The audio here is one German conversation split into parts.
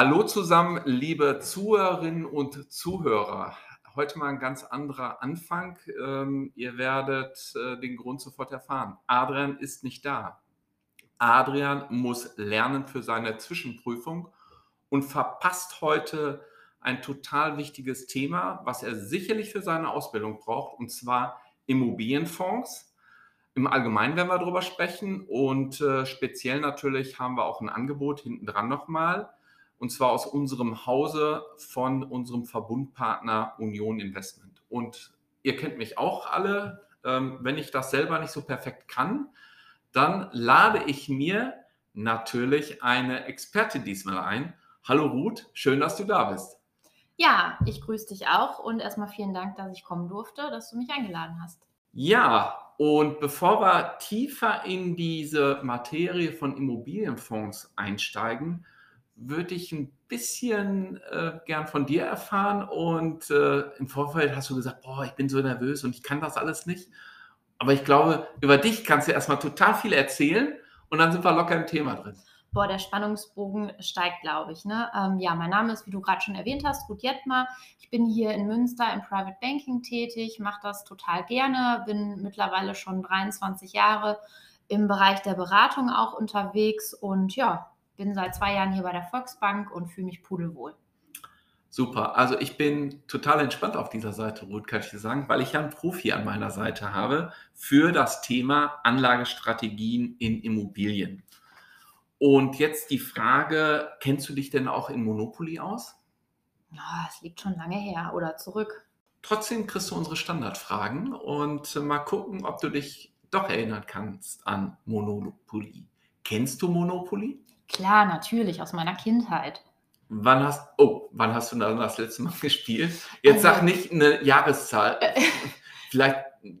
Hallo zusammen, liebe Zuhörerinnen und Zuhörer. Heute mal ein ganz anderer Anfang. Ähm, ihr werdet äh, den Grund sofort erfahren. Adrian ist nicht da. Adrian muss lernen für seine Zwischenprüfung und verpasst heute ein total wichtiges Thema, was er sicherlich für seine Ausbildung braucht, und zwar Immobilienfonds. Im Allgemeinen werden wir darüber sprechen und äh, speziell natürlich haben wir auch ein Angebot hinten dran nochmal und zwar aus unserem Hause von unserem Verbundpartner Union Investment. Und ihr kennt mich auch alle. Ähm, wenn ich das selber nicht so perfekt kann, dann lade ich mir natürlich eine Expertin diesmal ein. Hallo Ruth, schön, dass du da bist. Ja, ich grüße dich auch und erstmal vielen Dank, dass ich kommen durfte, dass du mich eingeladen hast. Ja, und bevor wir tiefer in diese Materie von Immobilienfonds einsteigen, würde ich ein bisschen äh, gern von dir erfahren. Und äh, im Vorfeld hast du gesagt, boah, ich bin so nervös und ich kann das alles nicht. Aber ich glaube, über dich kannst du erstmal total viel erzählen und dann sind wir locker im Thema drin. Boah, der Spannungsbogen steigt, glaube ich. Ne? Ähm, ja, mein Name ist, wie du gerade schon erwähnt hast, Ruth Jettmer. Ich bin hier in Münster im Private Banking tätig, mache das total gerne, bin mittlerweile schon 23 Jahre im Bereich der Beratung auch unterwegs und ja, bin seit zwei Jahren hier bei der Volksbank und fühle mich pudelwohl. Super. Also ich bin total entspannt auf dieser Seite, Ruth, kann ich dir sagen, weil ich ja einen Profi an meiner Seite habe für das Thema Anlagestrategien in Immobilien. Und jetzt die Frage, kennst du dich denn auch in Monopoly aus? Ja, es liegt schon lange her oder zurück. Trotzdem kriegst du unsere Standardfragen und mal gucken, ob du dich doch erinnern kannst an Monopoly. Kennst du Monopoly? Klar, natürlich, aus meiner Kindheit. Wann hast, oh, wann hast du dann das letzte Mal gespielt? Jetzt also, sag nicht eine Jahreszahl. Vielleicht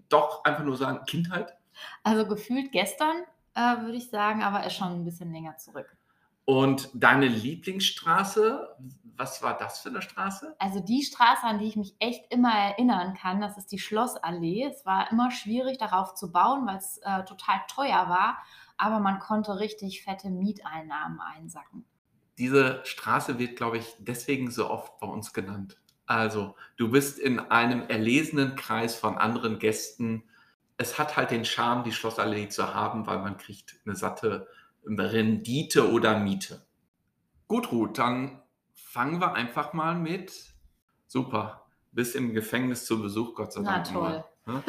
doch einfach nur sagen Kindheit? Also gefühlt gestern, äh, würde ich sagen, aber ist schon ein bisschen länger zurück. Und deine Lieblingsstraße, was war das für eine Straße? Also die Straße, an die ich mich echt immer erinnern kann, das ist die Schlossallee. Es war immer schwierig, darauf zu bauen, weil es äh, total teuer war aber man konnte richtig fette Mieteinnahmen einsacken. Diese Straße wird, glaube ich, deswegen so oft bei uns genannt. Also, du bist in einem erlesenen Kreis von anderen Gästen. Es hat halt den Charme, die Schlossallee zu haben, weil man kriegt eine satte Rendite oder Miete. Gut, Ruth, dann fangen wir einfach mal mit. Super, bis im Gefängnis zu Besuch, Gott sei Dank. Na toll. Ne?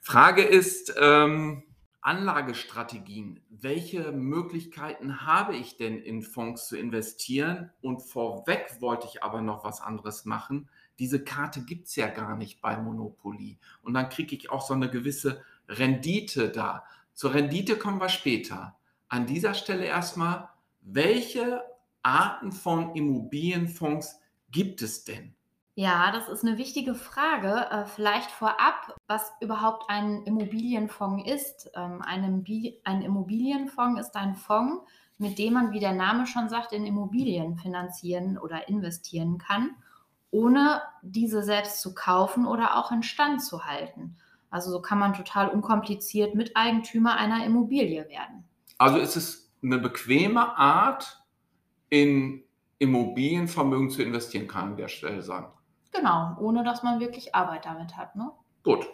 Frage ist, ähm, Anlagestrategien. Welche Möglichkeiten habe ich denn in Fonds zu investieren? Und vorweg wollte ich aber noch was anderes machen. Diese Karte gibt es ja gar nicht bei Monopoly. Und dann kriege ich auch so eine gewisse Rendite da. Zur Rendite kommen wir später. An dieser Stelle erstmal, welche Arten von Immobilienfonds gibt es denn? Ja, das ist eine wichtige Frage. Äh, vielleicht vorab, was überhaupt ein Immobilienfonds ist. Ähm, ein, Immobilienfonds ist ein Fonds, mit dem man, wie der Name schon sagt, in Immobilien finanzieren oder investieren kann, ohne diese selbst zu kaufen oder auch in Stand zu halten. Also so kann man total unkompliziert Miteigentümer einer Immobilie werden. Also ist es eine bequeme Art, in Immobilienvermögen zu investieren, kann an der Stelle sagen. Genau, ohne dass man wirklich Arbeit damit hat. Ne? Gut.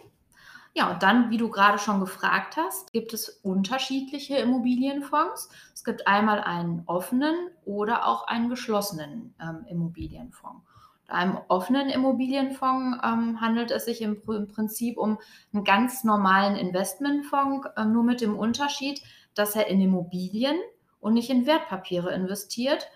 Ja, und dann, wie du gerade schon gefragt hast, gibt es unterschiedliche Immobilienfonds. Es gibt einmal einen offenen oder auch einen geschlossenen ähm, Immobilienfonds. Bei einem offenen Immobilienfonds ähm, handelt es sich im, im, Prinzip um einen ganz normalen Investmentfonds, äh, nur mit dem Unterschied, dass er in Immobilien und nicht in Wertpapiere investiert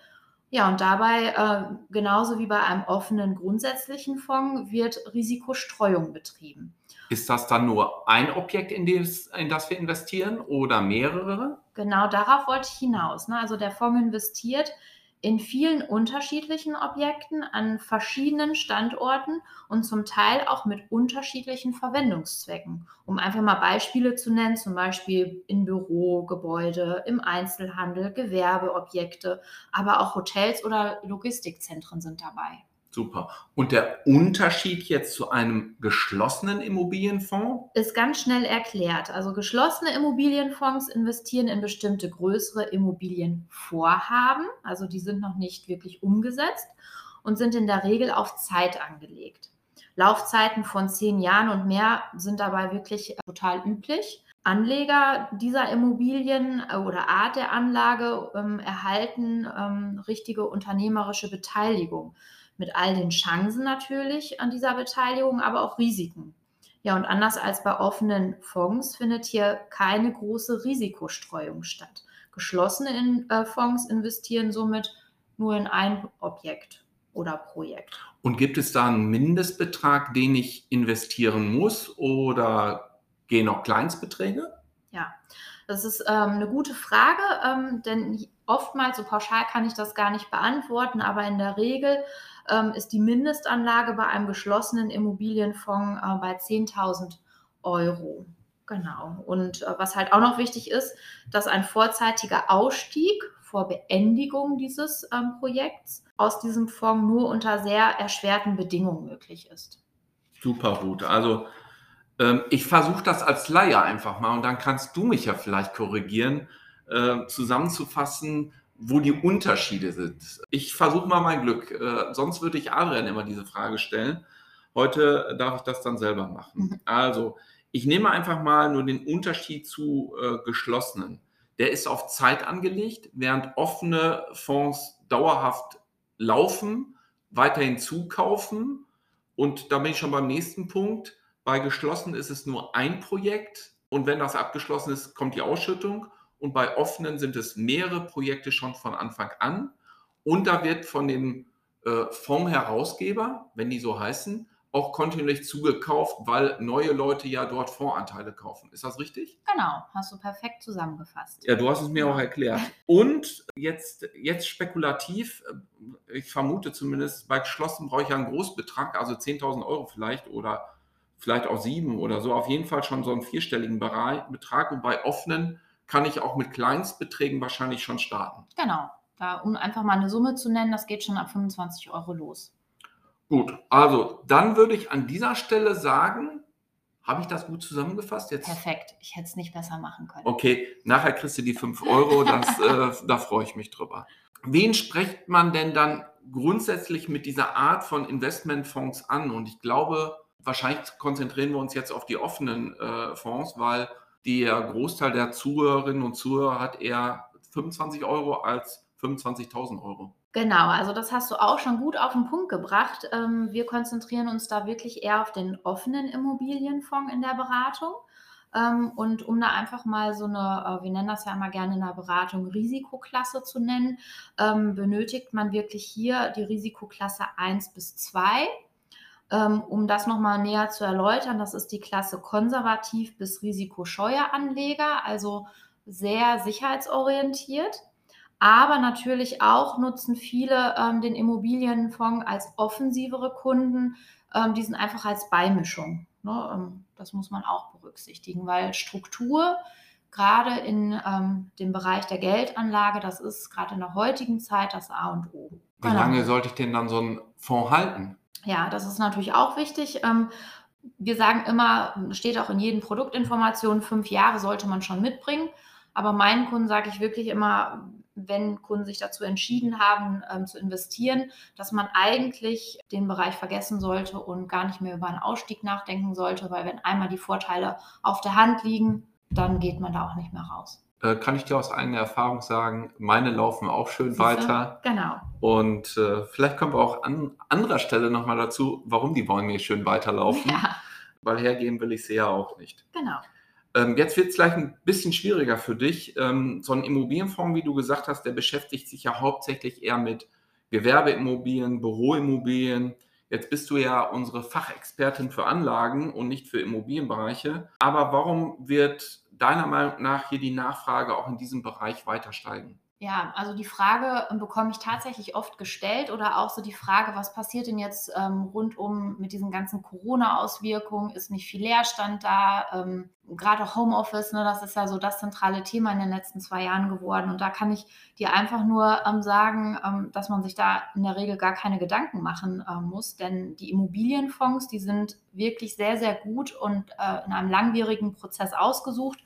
ja, und dabei, äh, genauso wie bei einem offenen grundsätzlichen Fonds, wird Risikostreuung betrieben. Ist das dann nur ein Objekt, in das, in das wir investieren oder mehrere? Genau darauf wollte ich hinaus. Ne? Also der Fonds investiert in vielen unterschiedlichen Objekten an verschiedenen Standorten und zum Teil auch mit unterschiedlichen Verwendungszwecken. Um einfach mal Beispiele zu nennen, zum Beispiel in Bürogebäude, im Einzelhandel, Gewerbeobjekte, aber auch Hotels oder Logistikzentren sind dabei. Super. Und der Unterschied jetzt zu einem geschlossenen Immobilienfonds? Ist ganz schnell erklärt. Also geschlossene Immobilienfonds investieren in bestimmte größere Immobilienvorhaben. Also die sind noch nicht wirklich umgesetzt und sind in der Regel auf Zeit angelegt. Laufzeiten von zehn Jahren und mehr sind dabei wirklich total üblich. Anleger dieser Immobilien äh, oder Art der Anlage ähm, erhalten ähm, richtige unternehmerische Beteiligung mit all den Chancen natürlich an dieser Beteiligung, aber auch Risiken. Ja, und anders als bei offenen Fonds findet hier keine große Risikostreuung statt. Geschlossene in, äh, Fonds investieren somit nur in ein Objekt oder Projekt. Und gibt es da einen Mindestbetrag, den ich investieren muss oder gehen noch Kleinstbeträge? Ja, das ist ähm, eine gute Frage, ähm, denn oftmals, so pauschal kann ich das gar nicht beantworten, aber in der Regel ähm, ist die Mindestanlage bei einem geschlossenen Immobilienfonds äh, bei 10.000 Euro. Genau. Und äh, was halt auch noch wichtig ist, dass ein vorzeitiger Ausstieg vor Beendigung dieses ähm, Projekts aus diesem Fonds nur unter sehr erschwerten Bedingungen möglich ist. Super gut. Also ähm, ich versuche das als Laie einfach mal und dann kannst du mich ja vielleicht korrigieren, äh, zusammenzufassen, wo die Unterschiede sind. Ich versuche mal mein Glück. Äh, sonst würde ich Adrian immer diese Frage stellen. Heute darf ich das dann selber machen. Mhm. Also, ich nehme einfach mal nur den Unterschied zu äh, geschlossenen. Der ist auf Zeit angelegt, während offene Fonds dauerhaft laufen, weiterhin zukaufen. Und da bin ich schon beim nächsten Punkt. Bei geschlossen ist es nur ein Projekt. Und wenn das abgeschlossen ist, kommt die Ausschüttung und bei offenen sind es mehrere Projekte schon von Anfang an. Und da wird von dem äh, Fondsherausgeber, wenn die so heißen, auch kontinuierlich zugekauft, weil neue Leute ja dort Fondsanteile kaufen. Ist das richtig? Genau, hast du perfekt zusammengefasst. Ja, du hast es mir auch erklärt. Und jetzt, jetzt spekulativ, äh, ich vermute zumindest, bei geschlossen brauche ich ja einen Großbetrag, also 10.000 Euro vielleicht oder vielleicht auch sieben oder so, auf jeden Fall schon so einen vierstelligen Betrag. Und bei offenen kann ich auch mit Kleinstbeträgen wahrscheinlich schon starten. Genau. Da, um einfach mal eine Summe zu nennen, das geht schon ab 25 Euro los. Gut, also dann würde ich an dieser Stelle sagen, habe ich das gut zusammengefasst jetzt? Perfekt, ich hätte es nicht besser machen können. Okay, nachher kriegst du die 5 Euro, das, äh, da freue ich mich drüber. Wen spricht man denn dann grundsätzlich mit dieser Art von Investmentfonds an? Und ich glaube, wahrscheinlich konzentrieren wir uns jetzt auf die offenen äh, Fonds, weil der Großteil der Zuhörerinnen und Zuhörer hat eher 25 Euro als 25.000 Euro. Genau, also das hast du auch schon gut auf den Punkt gebracht. Ähm, wir konzentrieren uns da wirklich eher auf den offenen Immobilienfonds in der Beratung. Ähm, und um da einfach mal so eine, äh, wir nennen das ja immer gerne in der Beratung, Risikoklasse zu nennen, ähm, benötigt man wirklich hier die Risikoklasse 1 bis 2. Ähm, um das nochmal näher zu erläutern, das ist die Klasse konservativ bis risikoscheuer Anleger, also sehr sicherheitsorientiert. Aber natürlich auch nutzen viele ähm, den Immobilienfonds als offensivere Kunden. Ähm, die sind einfach als Beimischung. Ne? Ähm, das muss man auch berücksichtigen, weil Struktur, gerade in ähm, dem Bereich der Geldanlage, das ist gerade in der heutigen Zeit das A und O. Wie lange genau. sollte ich denn dann so einen Fonds halten? Ja, das ist natürlich auch wichtig. Ähm, wir sagen immer, steht auch in jedem Produktinformation, fünf Jahre sollte man schon mitbringen. Aber meinen Kunden sage ich wirklich immer, wenn Kunden sich dazu entschieden haben, ähm, zu investieren, dass man eigentlich den Bereich vergessen sollte und gar nicht mehr über einen Ausstieg nachdenken sollte, weil wenn einmal die Vorteile auf der Hand liegen, dann geht man da auch nicht mehr raus. Äh, kann ich dir aus eigener Erfahrung sagen, meine laufen auch schön Siehste? weiter. Genau. Und äh, vielleicht kommen wir auch an anderer Stelle nochmal dazu, warum die Bäume schön weiterlaufen. Ja. Weil hergehen will ich sie ja auch nicht. Genau. Ähm, jetzt wird es gleich ein bisschen schwieriger für dich. Ähm, so ein Immobilienfonds, wie du gesagt hast, der beschäftigt sich ja hauptsächlich eher mit Gewerbeimmobilien, Büroimmobilien. Jetzt bist du ja unsere Fachexpertin für Anlagen und nicht für Immobilienbereiche. Aber warum wird deiner Meinung nach hier die Nachfrage auch in diesem Bereich weiter steigen? Ja, also die Frage ähm, bekomme ich tatsächlich oft gestellt oder auch so die Frage, was passiert denn jetzt ähm, rundum mit diesen ganzen Corona-Auswirkungen? Ist nicht viel Leerstand da? Ähm, Gerade Homeoffice, ne, das ist ja so das zentrale Thema in den letzten zwei Jahren geworden. Und da kann ich dir einfach nur ähm, sagen, ähm, dass man sich da in der Regel gar keine Gedanken machen äh, muss, denn die Immobilienfonds, die sind wirklich sehr, sehr gut und äh, in einem langwierigen Prozess ausgesucht.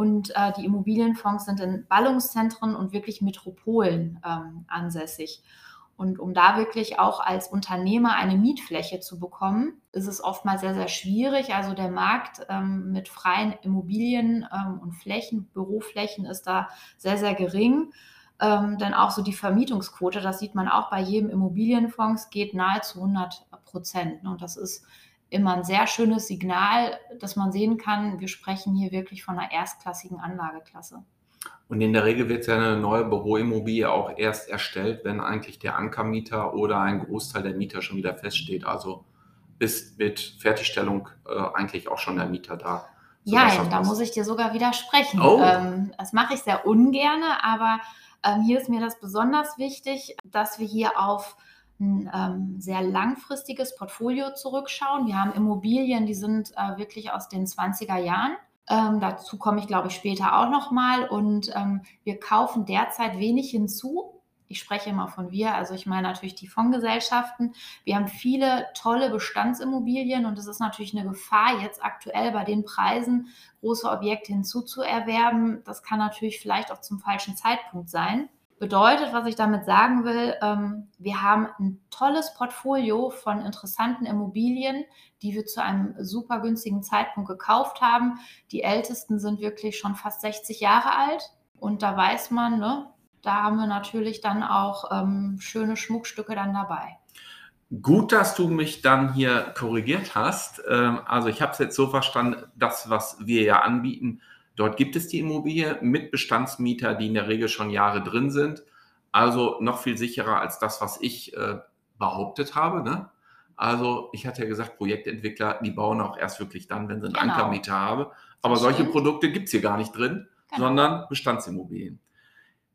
Und äh, die Immobilienfonds sind in Ballungszentren und wirklich Metropolen ähm, ansässig. Und um da wirklich auch als Unternehmer eine Mietfläche zu bekommen, ist es oftmals sehr, sehr schwierig. Also der Markt ähm, mit freien Immobilien ähm, und Flächen, Büroflächen ist da sehr, sehr gering. Ähm, denn auch so die Vermietungsquote, das sieht man auch bei jedem Immobilienfonds, geht nahezu 100 Prozent. Und das ist immer ein sehr schönes Signal, dass man sehen kann, wir sprechen hier wirklich von einer erstklassigen Anlageklasse. Und in der Regel wird ja eine neue Büroimmobilie auch erst erstellt, wenn eigentlich der Ankermieter oder ein Großteil der Mieter schon wieder feststeht. Also ist mit Fertigstellung äh, eigentlich auch schon der Mieter da. Ja, da muss ich dir sogar widersprechen. Oh. Ähm, das mache ich sehr ungern, aber ähm, hier ist mir das besonders wichtig, dass wir hier auf ein ähm, sehr langfristiges Portfolio zurückschauen. Wir haben Immobilien, die sind äh, wirklich aus den 20er Jahren. Ähm, dazu komme ich, glaube ich, später auch nochmal. Und ähm, wir kaufen derzeit wenig hinzu. Ich spreche immer von wir, also ich meine natürlich die Fondsgesellschaften. Wir haben viele tolle Bestandsimmobilien und es ist natürlich eine Gefahr, jetzt aktuell bei den Preisen große Objekte hinzuzuerwerben. Das kann natürlich vielleicht auch zum falschen Zeitpunkt sein. Bedeutet, was ich damit sagen will, ähm, wir haben ein tolles Portfolio von interessanten Immobilien, die wir zu einem super günstigen Zeitpunkt gekauft haben. Die ältesten sind wirklich schon fast 60 Jahre alt. Und da weiß man, ne, da haben wir natürlich dann auch ähm, schöne Schmuckstücke dann dabei. Gut, dass du mich dann hier korrigiert hast. Ähm, also ich habe es jetzt so verstanden, das, was wir ja anbieten, Dort gibt es die Immobilie mit Bestandsmieter, die in der Regel schon Jahre drin sind. Also noch viel sicherer als das, was ich äh, behauptet habe. Ne? Also ich hatte ja gesagt, Projektentwickler, die bauen auch erst wirklich dann, wenn sie einen genau. Ankermieter haben. Aber das solche stimmt. Produkte gibt es hier gar nicht drin, genau. sondern Bestandsimmobilien.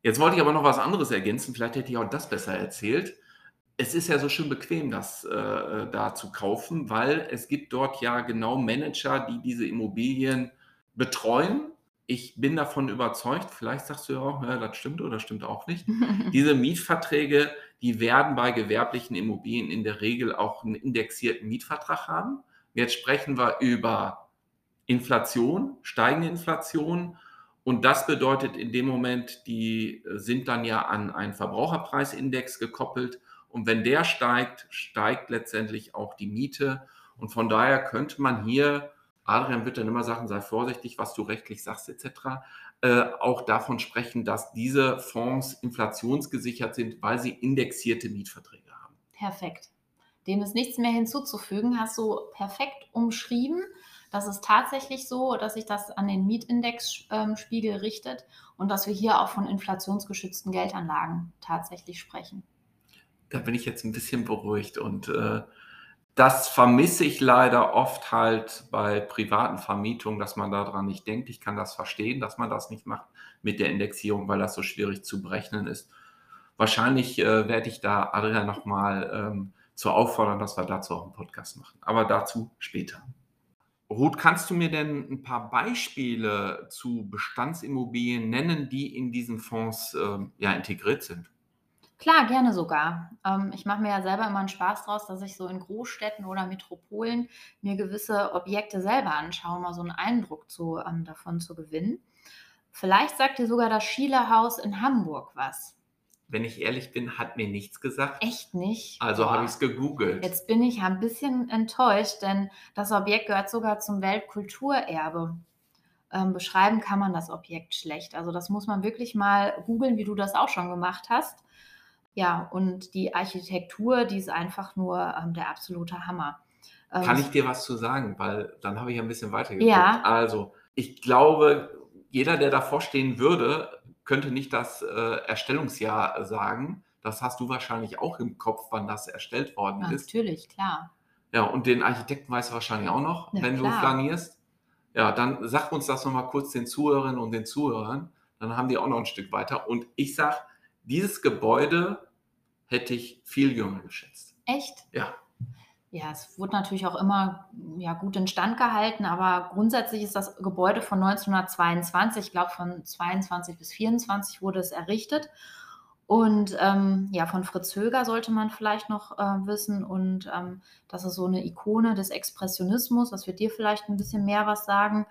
Jetzt wollte ich aber noch was anderes ergänzen. Vielleicht hätte ich auch das besser erzählt. Es ist ja so schön bequem, das äh, da zu kaufen, weil es gibt dort ja genau Manager, die diese Immobilien betreuen ich bin davon überzeugt, vielleicht sagst du ja auch, ja, das stimmt oder stimmt auch nicht. Diese Mietverträge, die werden bei gewerblichen Immobilien in der Regel auch einen indexierten Mietvertrag haben. Jetzt sprechen wir über Inflation, steigende Inflation. Und das bedeutet in dem Moment, die sind dann ja an einen Verbraucherpreisindex gekoppelt. Und wenn der steigt, steigt letztendlich auch die Miete. Und von daher könnte man hier Adrian wird dann immer sagen, sei vorsichtig, was du rechtlich sagst, etc. Äh, auch davon sprechen, dass diese Fonds inflationsgesichert sind, weil sie indexierte Mietverträge haben. Perfekt. Dem ist nichts mehr hinzuzufügen, hast du perfekt umschrieben. Das ist tatsächlich so, dass sich das an den Mietindexspiegel ähm, richtet und dass wir hier auch von inflationsgeschützten Geldanlagen tatsächlich sprechen. Da bin ich jetzt ein bisschen beruhigt und äh, das vermisse ich leider oft halt bei privaten Vermietungen, dass man daran nicht denkt. Ich kann das verstehen, dass man das nicht macht mit der Indexierung, weil das so schwierig zu berechnen ist. Wahrscheinlich äh, werde ich da Adrian nochmal ähm, zu auffordern, dass wir dazu auch einen Podcast machen. Aber dazu später. Ruth, kannst du mir denn ein paar Beispiele zu Bestandsimmobilien nennen, die in diesen Fonds äh, ja, integriert sind? Klar, gerne sogar. Ähm, ich mache mir ja selber immer einen Spaß draus, dass ich so in Großstädten oder Metropolen mir gewisse Objekte selber anschaue, um mal so einen Eindruck zu, ähm, davon zu gewinnen. Vielleicht sagt dir sogar das Schiele-Haus in Hamburg was. Wenn ich ehrlich bin, hat mir nichts gesagt. Echt nicht? Also habe ich es gegoogelt. Jetzt bin ich ein bisschen enttäuscht, denn das Objekt gehört sogar zum Weltkulturerbe. Ähm, beschreiben kann man das Objekt schlecht. Also das muss man wirklich mal googeln, wie du das auch schon gemacht hast. Ja, und die Architektur, die ist einfach nur ähm, der absolute Hammer. Ähm, Kann ich dir was zu sagen? Weil dann habe ich ein bisschen weitergeguckt. Ja. Also, ich glaube, jeder, der davor stehen würde, könnte nicht das äh, Erstellungsjahr sagen. Das hast du wahrscheinlich auch im Kopf, wann das erstellt worden Ja, ist. natürlich, klar. Ja, und den Architekten weißt du wahrscheinlich auch noch, Ja, wenn klar. du flanierst. Ja, dann sag uns das nochmal kurz den Zuhörerinnen und den Zuhörern. Dann haben die auch noch ein Stück weiter. Und ich sag, dieses Gebäude hätte ich viel jünger geschätzt. Echt? Ja. Ja, es wurde natürlich auch immer ja, gut instand gehalten, aber grundsätzlich ist das Gebäude von 1922, ich glaube von 22 bis 24 wurde es errichtet. Und ähm, ja, von Fritz Höger sollte man vielleicht noch äh, wissen. Und ähm, das ist so eine Ikone des Expressionismus. Das wird dir vielleicht ein bisschen mehr was sagen.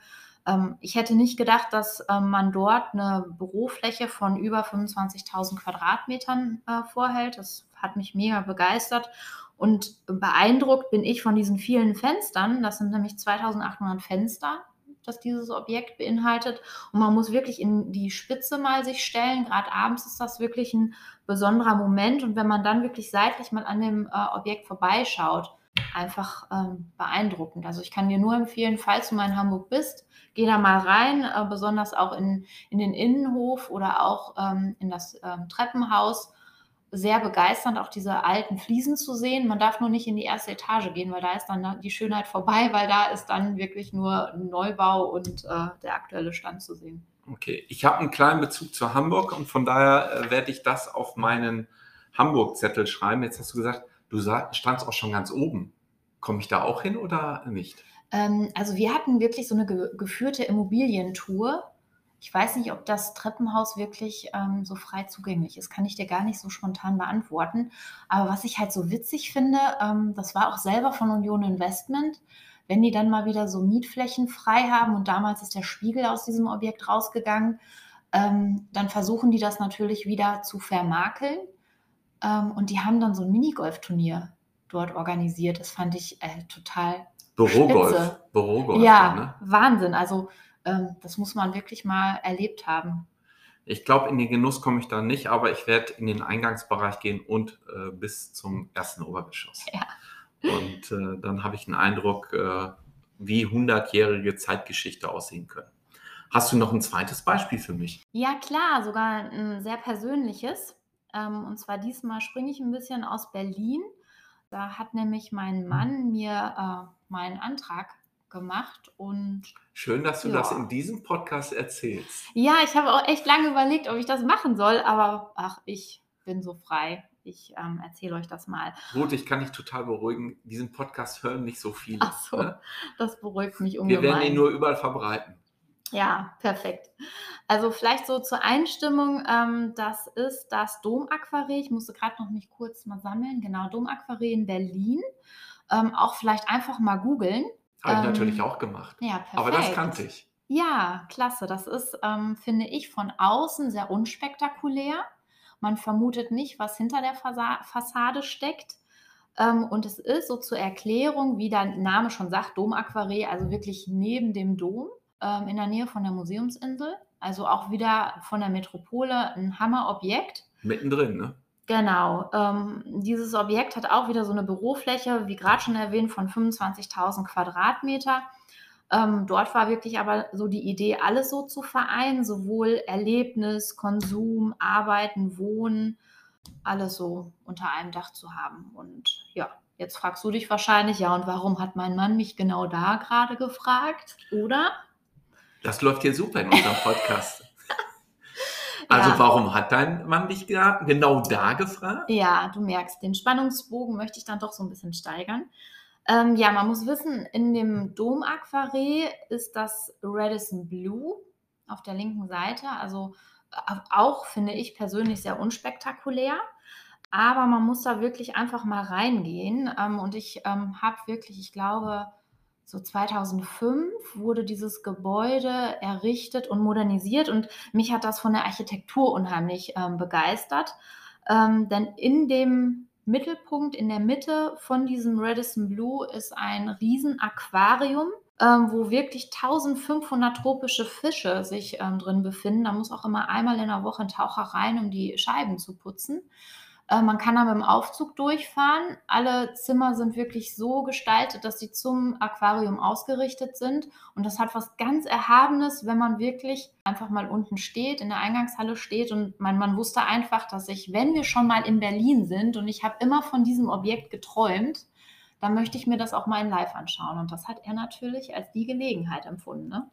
Ähm, ich hätte nicht gedacht, dass ähm, man dort eine Bürofläche von über 25.000 Quadratmetern äh, vorhält. Das hat mich mega begeistert. Und beeindruckt bin ich von diesen vielen Fenstern. Das sind nämlich 2800 Fenster, das dieses Objekt beinhaltet. Und man muss wirklich in die Spitze mal sich stellen. Gerade abends ist das wirklich ein besonderer Moment. Und wenn man dann wirklich seitlich mal an dem äh, Objekt vorbeischaut, einfach ähm, beeindruckend. Also ich kann dir nur empfehlen, falls du mal in Hamburg bist, geh da mal rein, äh, besonders auch in, in den Innenhof oder auch ähm, in das ähm, Treppenhaus sehr begeisternd, auch diese alten Fliesen zu sehen. Man darf nur nicht in die erste Etage gehen, weil da ist dann die Schönheit vorbei, weil da ist dann wirklich nur Neubau und äh, der aktuelle Stand zu sehen. Okay, ich habe einen kleinen Bezug zu Hamburg und von daher äh, werde ich das auf meinen Hamburg-Zettel schreiben. Jetzt hast du gesagt, du standst auch schon ganz oben. Komme ich da auch hin oder nicht? Ähm, also wir hatten wirklich so eine ge geführte Immobilientour ich weiß nicht, ob das Treppenhaus wirklich ähm, so frei zugänglich ist. Kann ich dir gar nicht so spontan beantworten. Aber was ich halt so witzig finde, ähm, das war auch selber von Union Investment, wenn die dann mal wieder so Mietflächen frei haben und damals ist der Spiegel aus diesem Objekt rausgegangen, ähm, dann versuchen die das natürlich wieder zu vermakeln. Ähm, und die haben dann so ein Minigolfturnier dort organisiert. Das fand ich äh, total Bürogolf. Spitze. Bürogolf. ja, dann, ne? Wahnsinn. Also ähm, das muss man wirklich mal erlebt haben. Ich glaube, in den Genuss komme ich da nicht, aber ich werde in den Eingangsbereich gehen und äh, bis zum ersten Obergeschoss. Ja. Und äh, dann habe ich einen Eindruck, äh, wie hundertjährige Zeitgeschichte aussehen können. Hast du noch ein zweites Beispiel für mich? Ja, klar, sogar ein sehr persönliches. Ähm, und zwar diesmal springe ich ein bisschen aus Berlin. Da hat nämlich mein Mann mir äh, meinen Antrag gemacht und Schön, dass du Ja. das in diesem Podcast erzählst. ja, ich habe auch echt lange überlegt, ob ich das machen soll, aber ach, ich bin so frei. Ich ähm, erzähle euch das mal. Gut, ich kann dich total beruhigen. Diesen Podcast hören nicht so viele. Ach so, ne? das beruhigt mich Wir ungemein. werden ihn nur überall verbreiten. Ja, perfekt. Also vielleicht so zur Einstimmung, ähm, das ist das Domaquarell. Ich musste gerade noch mich kurz mal sammeln. Genau, Domaquarell in Berlin. Ähm, auch vielleicht einfach mal googeln. Habe ich Ähm, natürlich auch gemacht. Ja, perfekt. Aber das kannte ich. Ja, klasse. Das ist, ähm, finde ich, von außen sehr unspektakulär. Man vermutet nicht, was hinter der Fasa Fassade steckt. Ähm, und es ist so zur Erklärung, wie der Name schon sagt, Domaquarell, also wirklich neben dem Dom, ähm, in der Nähe von der Museumsinsel. Also auch wieder von der Metropole ein Hammerobjekt. Mittendrin, ne? Genau. Ähm, dieses Objekt hat auch wieder so eine Bürofläche, wie gerade schon erwähnt, von 25.000 Quadratmeter. Ähm, dort war wirklich aber so die Idee, alles so zu vereinen, sowohl Erlebnis, Konsum, Arbeiten, Wohnen, alles so unter einem Dach zu haben. Und ja, jetzt fragst du dich wahrscheinlich, ja, und warum hat mein Mann mich genau da gerade gefragt? Oder? Das läuft hier super in unserem Podcast. Also Ja. warum hat dein Mann dich genau da gefragt? Ja, du merkst, den Spannungsbogen möchte ich dann doch so ein bisschen steigern. Ähm, ja, man muss wissen, in dem Dom-Aquarell ist das Radisson Blue auf der linken Seite. Also auch, finde ich persönlich, sehr unspektakulär. Aber man muss da wirklich einfach mal reingehen. Ähm, und ich ähm, habe wirklich, ich glaube, so 2005 wurde dieses Gebäude errichtet und modernisiert. Und mich hat das von der Architektur unheimlich ähm, begeistert. Ähm, denn in dem Mittelpunkt, in der Mitte von diesem Radisson Blue ist ein riesen Aquarium, ähm, wo wirklich 1500 tropische Fische sich ähm, drin befinden. Da muss auch immer einmal in der Woche ein Taucher rein, um die Scheiben zu putzen. Äh, man kann da mit dem Aufzug durchfahren. Alle Zimmer sind wirklich so gestaltet, dass sie zum Aquarium ausgerichtet sind. Und das hat was ganz Erhabenes, wenn man wirklich einfach mal unten steht, in der Eingangshalle steht. Und man, man wusste einfach, dass ich, wenn wir schon mal in Berlin sind und ich habe immer von diesem Objekt geträumt, dann möchte ich mir das auch mal in Live anschauen. Und das hat er natürlich als die Gelegenheit empfunden. Ne?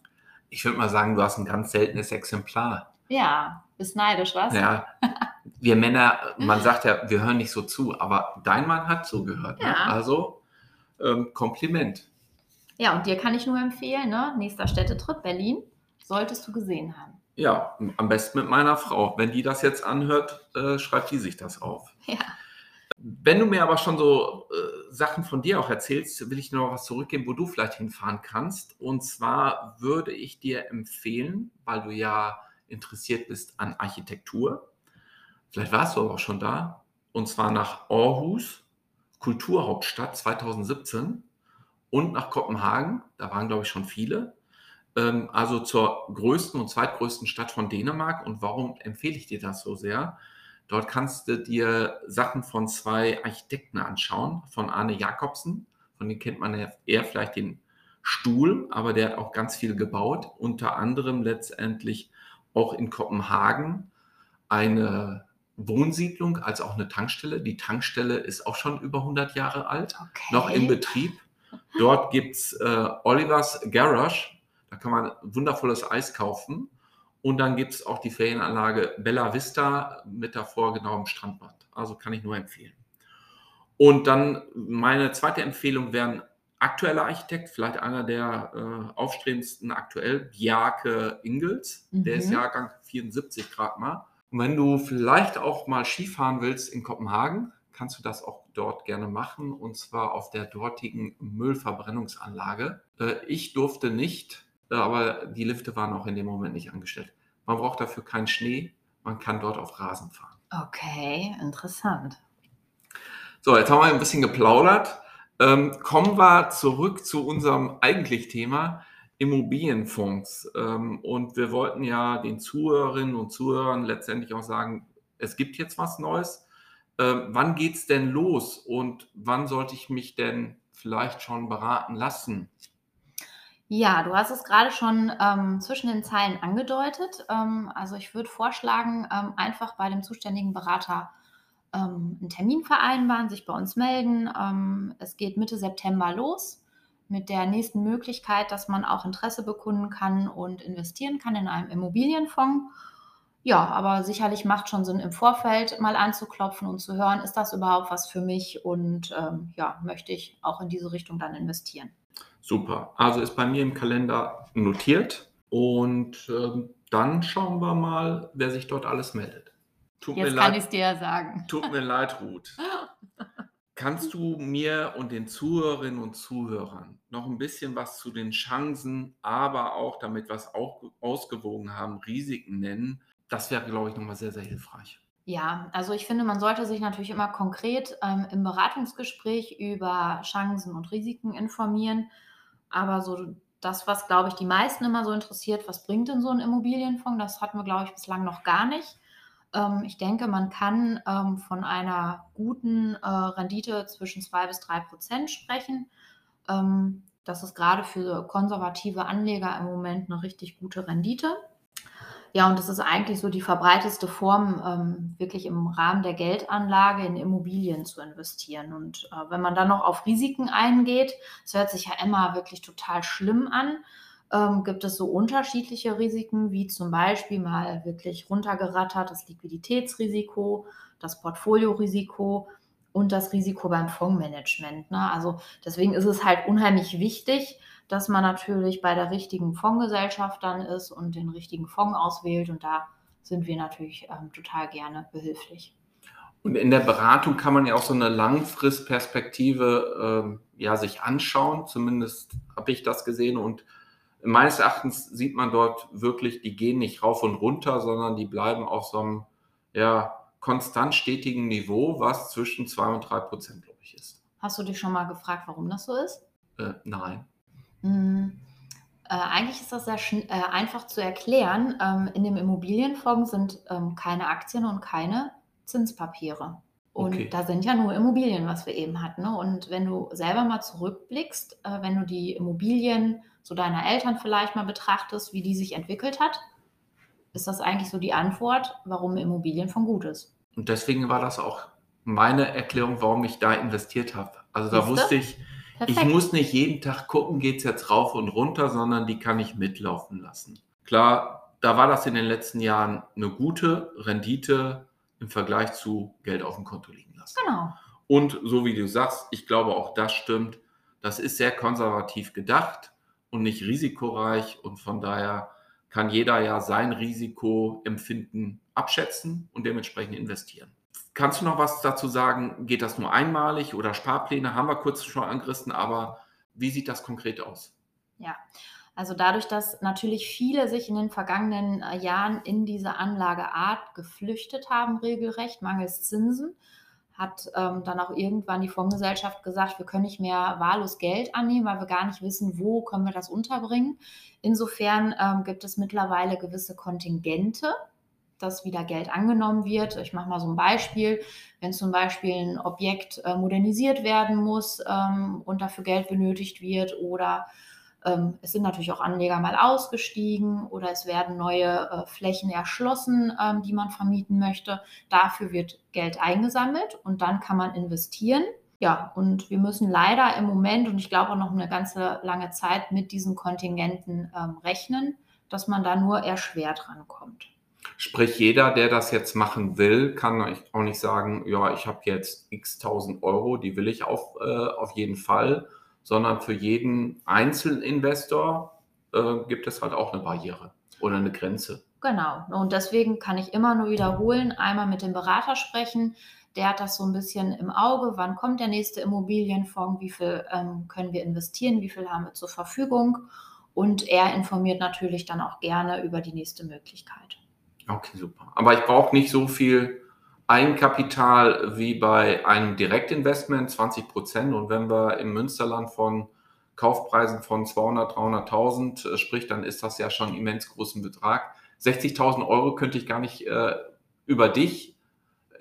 Ich würde mal sagen, du hast ein ganz seltenes Exemplar. Ja, bist neidisch, was? Ja. Wir Männer, man sagt ja, wir hören nicht so zu, aber dein Mann hat zugehört. Ne? Ja. Also ähm, Kompliment. Ja, und dir kann ich nur empfehlen, ne? nächster Städtetrip Berlin, solltest du gesehen haben. Ja, am besten mit meiner Frau. Wenn die das jetzt anhört, äh, schreibt die sich das auf. Ja. Wenn du mir aber schon so äh, Sachen von dir auch erzählst, will ich noch was zurückgeben, wo du vielleicht hinfahren kannst. Und zwar würde ich dir empfehlen, weil du ja interessiert bist an Architektur, vielleicht warst du aber auch schon da, und zwar nach Aarhus, Kulturhauptstadt 2017 und nach Kopenhagen, da waren glaube ich schon viele, ähm, also zur größten und zweitgrößten Stadt von Dänemark. Und warum empfehle ich dir das so sehr? Dort kannst du dir Sachen von zwei Architekten anschauen, von Arne Jacobsen, von dem kennt man ja eher vielleicht den Stuhl, aber der hat auch ganz viel gebaut, unter anderem letztendlich auch in Kopenhagen eine Wohnsiedlung als auch eine Tankstelle. Die Tankstelle ist auch schon über 100 Jahre alt, Okay. noch in Betrieb. Dort gibt es äh, Olivers Garage, da kann man wundervolles Eis kaufen. Und dann gibt es auch die Ferienanlage Bella Vista mit davor genau am Strandbad. Also kann ich nur empfehlen. Und dann meine zweite Empfehlung wäre ein aktueller Architekt, vielleicht einer der äh, aufstrebendsten aktuell, Bjarke Ingels. Der Mhm. ist Jahrgang 74 Grad mal. Und wenn du vielleicht auch mal Skifahren willst in Kopenhagen, kannst du das auch dort gerne machen und zwar auf der dortigen Müllverbrennungsanlage. Äh, ich durfte nicht, äh, aber die Lifte waren auch in dem Moment nicht angestellt. Man braucht dafür keinen Schnee, man kann dort auf Rasen fahren. Okay, interessant. So, jetzt haben wir ein bisschen geplaudert. Ähm, kommen wir zurück zu unserem eigentlich Thema Immobilienfonds. Ähm, und wir wollten ja den Zuhörerinnen und Zuhörern letztendlich auch sagen, es gibt jetzt was Neues. Ähm, wann geht es denn los und wann sollte ich mich denn vielleicht schon beraten lassen? Ja, du hast es gerade schon ähm, zwischen den Zeilen angedeutet. Ähm, also ich würde vorschlagen, ähm, einfach bei dem zuständigen Berater ähm, einen Termin vereinbaren, sich bei uns melden. Es geht Mitte September los mit der nächsten Möglichkeit, dass man auch Interesse bekunden kann und investieren kann in einem Immobilienfonds. Ja, aber sicherlich macht schon Sinn, im Vorfeld mal anzuklopfen und zu hören, ist das überhaupt was für mich und ähm, ja, möchte ich auch in diese Richtung dann investieren. Super. Also ist bei mir im Kalender notiert und ähm, dann schauen wir mal, wer sich dort alles meldet. Tut mir Jetzt kann ich es dir ja sagen. Tut mir leid, Ruth. Kannst du mir und den Zuhörerinnen und Zuhörern noch ein bisschen was zu den Chancen, aber auch damit es auch ausgewogen haben, Risiken nennen? Das wäre, glaube ich, nochmal sehr, sehr hilfreich. Ja, also ich finde, man sollte sich natürlich immer konkret ähm, im Beratungsgespräch über Chancen und Risiken informieren. Aber so das, was, glaube ich, die meisten immer so interessiert, was bringt denn so ein Immobilienfonds, das hatten wir, glaube ich, bislang noch gar nicht. Ähm, ich denke, man kann ähm, von einer guten äh, Rendite zwischen 2 bis 3 Prozent sprechen. Ähm, das ist gerade für konservative Anleger im Moment eine richtig gute Rendite. Ja, und das ist eigentlich so die verbreiteste Form, wirklich im Rahmen der Geldanlage in Immobilien zu investieren. Und äh, wenn man dann noch auf Risiken eingeht, es hört sich ja immer wirklich total schlimm an, ähm, gibt es so unterschiedliche Risiken, wie zum Beispiel mal wirklich runtergerattert das Liquiditätsrisiko, das Portfoliorisiko und das Risiko beim Fondsmanagement. Ne? Also deswegen ist es halt unheimlich wichtig, dass man natürlich bei der richtigen Fondsgesellschaft dann ist und den richtigen Fonds auswählt. Und da sind wir natürlich ähm, total gerne behilflich. Und in der Beratung kann man ja auch so eine Langfristperspektive ähm, ja, sich anschauen. Zumindest habe ich das gesehen. Und meines Erachtens sieht man dort wirklich, die gehen nicht rauf und runter, sondern die bleiben auf so einem ja, konstant stetigen Niveau, was zwischen 2 und 3 Prozent, glaube ich, ist. Hast du dich schon mal gefragt, warum das so ist? Äh, nein. Hm, äh, eigentlich ist das sehr äh, einfach zu erklären. Ähm, in dem Immobilienfonds sind ähm, keine Aktien und keine Zinspapiere. Und Okay. da sind ja nur Immobilien, was wir eben hatten. Ne? Und wenn du selber mal zurückblickst, äh, wenn du die Immobilien so deiner Eltern vielleicht mal betrachtest, wie die sich entwickelt hat, ist das eigentlich so die Antwort, warum Immobilien von gut ist. Und deswegen war das auch meine Erklärung, warum ich da investiert habe. Also da Siehste? wusste ich, ich Perfekt. muss nicht jeden Tag gucken, geht es jetzt rauf und runter, sondern die kann ich mitlaufen lassen. Klar, da war das in den letzten Jahren eine gute Rendite im Vergleich zu Geld auf dem Konto liegen lassen. Genau. Und so wie du sagst, ich glaube auch das stimmt, das ist sehr konservativ gedacht und nicht risikoreich und von daher kann jeder ja sein Risikoempfinden abschätzen und dementsprechend investieren. Kannst du noch was dazu sagen? Geht das nur einmalig oder Sparpläne? Haben wir kurz schon angerissen, aber wie sieht das konkret aus? Ja, also dadurch, dass natürlich viele sich in den vergangenen äh, Jahren in diese Anlageart geflüchtet haben, regelrecht, mangels Zinsen, hat ähm, dann auch irgendwann die Fondsgesellschaft gesagt, wir können nicht mehr wahllos Geld annehmen, weil wir gar nicht wissen, wo können wir das unterbringen. Insofern ähm, gibt es mittlerweile gewisse Kontingente, dass wieder Geld angenommen wird. Ich mache mal so ein Beispiel. Wenn zum Beispiel ein Objekt äh, modernisiert werden muss ähm, und dafür Geld benötigt wird oder es sind natürlich auch Anleger mal ausgestiegen oder es werden neue äh, Flächen erschlossen, ähm, die man vermieten möchte. Dafür wird Geld eingesammelt und dann kann man investieren. Ja, und wir müssen leider im Moment und ich glaube auch noch eine ganze lange Zeit mit diesen Kontingenten ähm, rechnen, dass man da nur erschwert rankommt. Sprich, jeder, der das jetzt machen will, kann auch nicht sagen, ja, ich habe jetzt x tausend Euro, die will ich auf, äh, auf jeden Fall, sondern für jeden Einzelinvestor äh, gibt es halt auch eine Barriere oder eine Grenze. Genau. Und deswegen kann ich immer nur wiederholen, einmal mit dem Berater sprechen. Der hat das so ein bisschen im Auge. Wann kommt der nächste Immobilienfonds? Wie viel ähm, können wir investieren? Wie viel haben wir zur Verfügung? Und er informiert natürlich dann auch gerne über die nächste Möglichkeit. Okay, super. Aber ich brauche nicht so viel Eigenkapital wie bei einem Direktinvestment, 20 Prozent. Und wenn wir im Münsterland von Kaufpreisen von 200, 300.000 äh, spricht, dann ist das ja schon immens großen Betrag. 60.000 Euro könnte ich gar nicht äh, über dich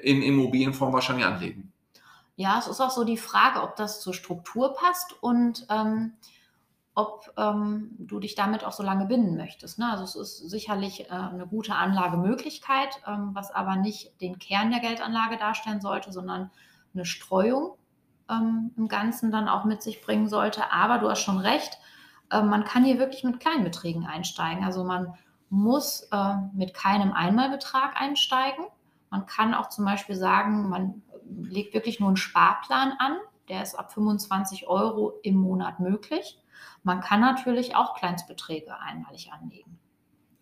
in Immobilienfonds wahrscheinlich anlegen. Ja, es ist auch so die Frage, ob das zur Struktur passt und ähm, ob ähm, du dich damit auch so lange binden möchtest. Ne? Also es ist sicherlich äh, eine gute Anlagemöglichkeit, ähm, was aber nicht den Kern der Geldanlage darstellen sollte, sondern eine Streuung ähm, im Ganzen dann auch mit sich bringen sollte. Aber du hast schon recht, äh, man kann hier wirklich mit kleinen Beträgen einsteigen. Also man muss äh, mit keinem Einmalbetrag einsteigen. Man kann auch zum Beispiel sagen, man legt wirklich nur einen Sparplan an. Der ist ab 25 Euro im Monat möglich. Man kann natürlich auch Kleinstbeträge einmalig anlegen.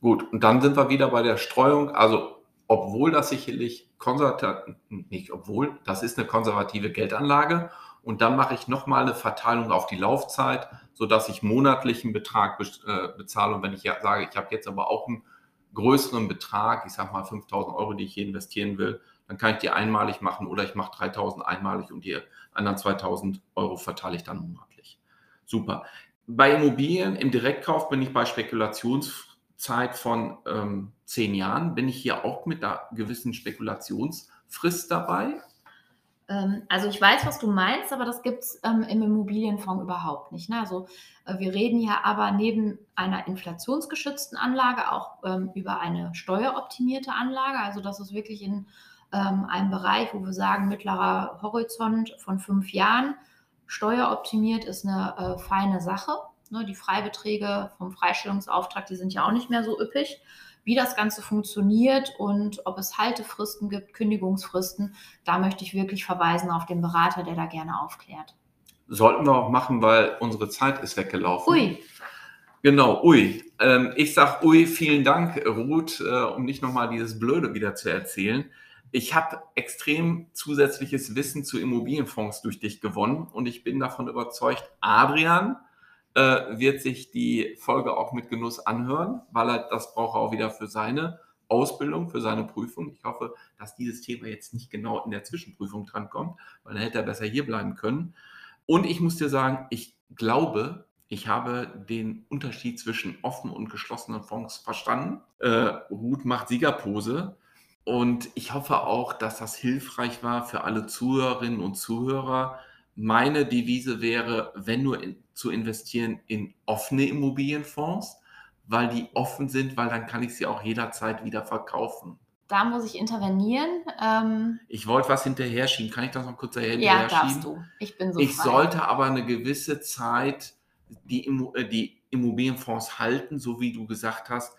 Gut, und dann sind wir wieder bei der Streuung. Also, obwohl das sicherlich konservativ, nicht obwohl, das ist eine konservative Geldanlage. Und dann mache ich nochmal eine Verteilung auf die Laufzeit, sodass ich monatlichen Betrag äh, bezahle. Und wenn ich ja sage, ich habe jetzt aber auch einen größeren Betrag, ich sage mal 5000 Euro, die ich hier investieren will, dann kann ich die einmalig machen oder ich mache 3000 einmalig und die anderen 2000 Euro verteile ich dann monatlich. Super. Bei Immobilien im Direktkauf bin ich bei Spekulationszeit von ähm, zehn Jahren. Bin ich hier auch mit einer gewissen Spekulationsfrist dabei? Ähm, also ich weiß, was du meinst, aber das gibt es ähm, im Immobilienfonds überhaupt nicht. Ne? Also äh, wir reden ja aber neben einer inflationsgeschützten Anlage auch ähm, über eine steueroptimierte Anlage. Also das ist wirklich in ähm, einem Bereich, wo wir sagen, mittlerer Horizont von fünf Jahren. Steueroptimiert ist eine äh, feine Sache. Ne? Die Freibeträge vom Freistellungsauftrag, die sind ja auch nicht mehr so üppig wie das Ganze funktioniert und ob es Haltefristen gibt, Kündigungsfristen, da möchte ich wirklich verweisen auf den Berater, der da gerne aufklärt. Sollten wir auch machen, weil unsere Zeit ist weggelaufen. Ui. Genau, ui. Ähm, ich sag ui, vielen Dank, Ruth, äh, um nicht nochmal dieses Blöde wieder zu erzählen. Ich habe extrem zusätzliches Wissen zu Immobilienfonds durch dich gewonnen und ich bin davon überzeugt, Adrian äh, wird sich die Folge auch mit Genuss anhören, weil er das braucht auch wieder für seine Ausbildung, für seine Prüfung. Ich hoffe, dass dieses Thema jetzt nicht genau in der Zwischenprüfung drankommt, weil dann hätte er besser hier bleiben können. Und ich muss dir sagen, ich glaube, ich habe den Unterschied zwischen offen und geschlossenen Fonds verstanden. Äh, Ruth macht Siegerpose. Und ich hoffe auch, dass das hilfreich war für alle Zuhörerinnen und Zuhörer. Meine Devise wäre, wenn nur in, zu investieren in offene Immobilienfonds, weil die offen sind, weil dann kann ich sie auch jederzeit wieder verkaufen. Da muss ich intervenieren. Ähm, ich wollte was hinterher schieben. Kann ich das noch kurz hinterher ja, schieben? darfst du. Ich bin so Ich frei. sollte aber eine gewisse Zeit die, Immo äh, die Immobilienfonds halten, so wie du gesagt hast,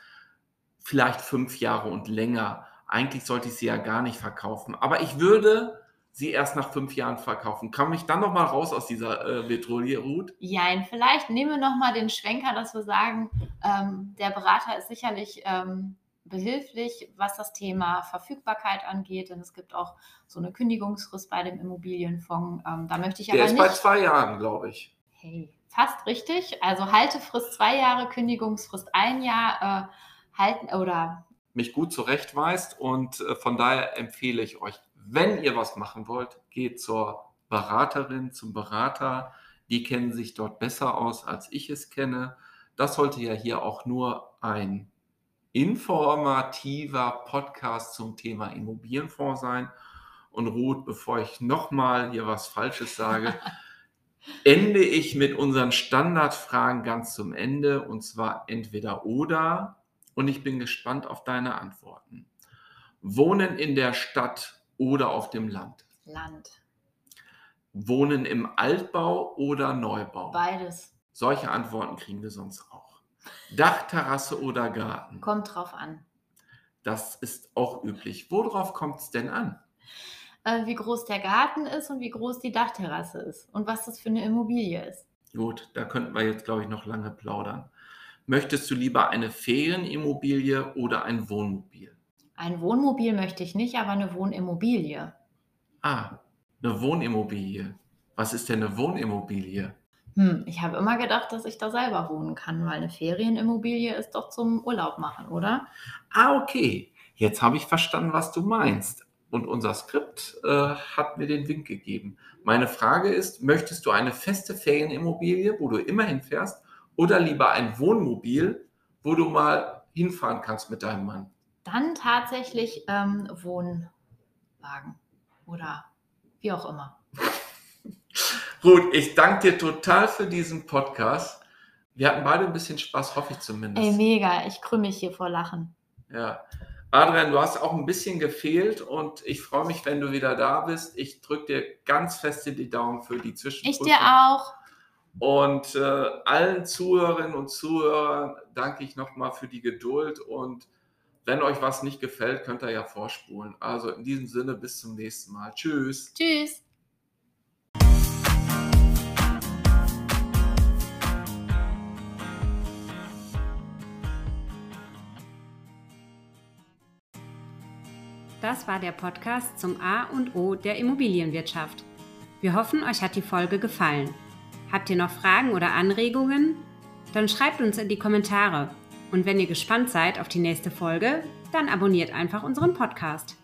vielleicht fünf Jahre und länger. Eigentlich sollte ich sie ja gar nicht verkaufen. Aber ich würde sie erst nach fünf Jahren verkaufen. Kam ich dann noch mal raus aus dieser äh, Vitrolie, Ruth? Jein, vielleicht nehmen wir nochmal den Schwenker, dass wir sagen, ähm, der Berater ist sicherlich ähm, behilflich, was das Thema Verfügbarkeit angeht, denn es gibt auch so eine Kündigungsfrist bei dem Immobilienfonds. Ähm, da möchte ich Der aber ist nicht. bei zwei Jahren, glaube ich. Hey, fast richtig. Also Haltefrist zwei Jahre, Kündigungsfrist ein Jahr äh, halten oder mich gut zurechtweist und äh, von daher empfehle ich euch, wenn ihr was machen wollt, geht zur Beraterin, zum Berater. Die kennen sich dort besser aus, als ich es kenne. Das sollte ja hier auch nur ein informativer Podcast zum Thema Immobilienfonds sein. Und Ruth, bevor ich nochmal hier was Falsches sage, ende ich mit unseren Standardfragen ganz zum Ende und zwar entweder oder und ich bin gespannt auf deine Antworten. Wohnen in der Stadt oder auf dem Land? Land. Wohnen im Altbau oder Neubau? Beides. Solche Antworten kriegen wir sonst auch. Dachterrasse oder Garten? Kommt drauf an. Das ist auch üblich. Worauf kommt es denn an? Äh, wie groß der Garten ist und wie groß die Dachterrasse ist und was das für eine Immobilie ist. Gut, da könnten wir jetzt, glaube ich, noch lange plaudern. Möchtest du lieber eine Ferienimmobilie oder ein Wohnmobil? Ein Wohnmobil möchte ich nicht, aber eine Wohnimmobilie. Ah, eine Wohnimmobilie. Was ist denn eine Wohnimmobilie? Hm, ich habe immer gedacht, dass ich da selber wohnen kann, weil eine Ferienimmobilie ist doch zum Urlaub machen, oder? Ah, okay. Jetzt habe ich verstanden, was du meinst. Und unser Skript äh, hat mir den Wink gegeben. Meine Frage ist, möchtest du eine feste Ferienimmobilie, wo du immer hinfährst, oder lieber ein Wohnmobil, wo du mal hinfahren kannst mit deinem Mann? Dann tatsächlich ähm, Wohnwagen oder wie auch immer. Gut, ich danke dir total für diesen Podcast. Wir hatten beide ein bisschen Spaß, hoffe ich zumindest. Ey, mega, ich krümme mich hier vor Lachen. Ja. Adrian, du hast auch ein bisschen gefehlt und ich freue mich, wenn du wieder da bist. Ich drücke dir ganz fest in die Daumen für die Ich Zwischenprüfung. dir auch. Und äh, allen Zuhörerinnen und Zuhörern danke ich nochmal für die Geduld. Und wenn euch was nicht gefällt, könnt ihr ja vorspulen. Also in diesem Sinne, bis zum nächsten Mal. Tschüss. Tschüss. Das war der Podcast zum A und O der Immobilienwirtschaft. Wir hoffen, euch hat die Folge gefallen. Habt ihr noch Fragen oder Anregungen? Dann schreibt uns in die Kommentare. Und wenn ihr gespannt seid auf die nächste Folge, dann abonniert einfach unseren Podcast.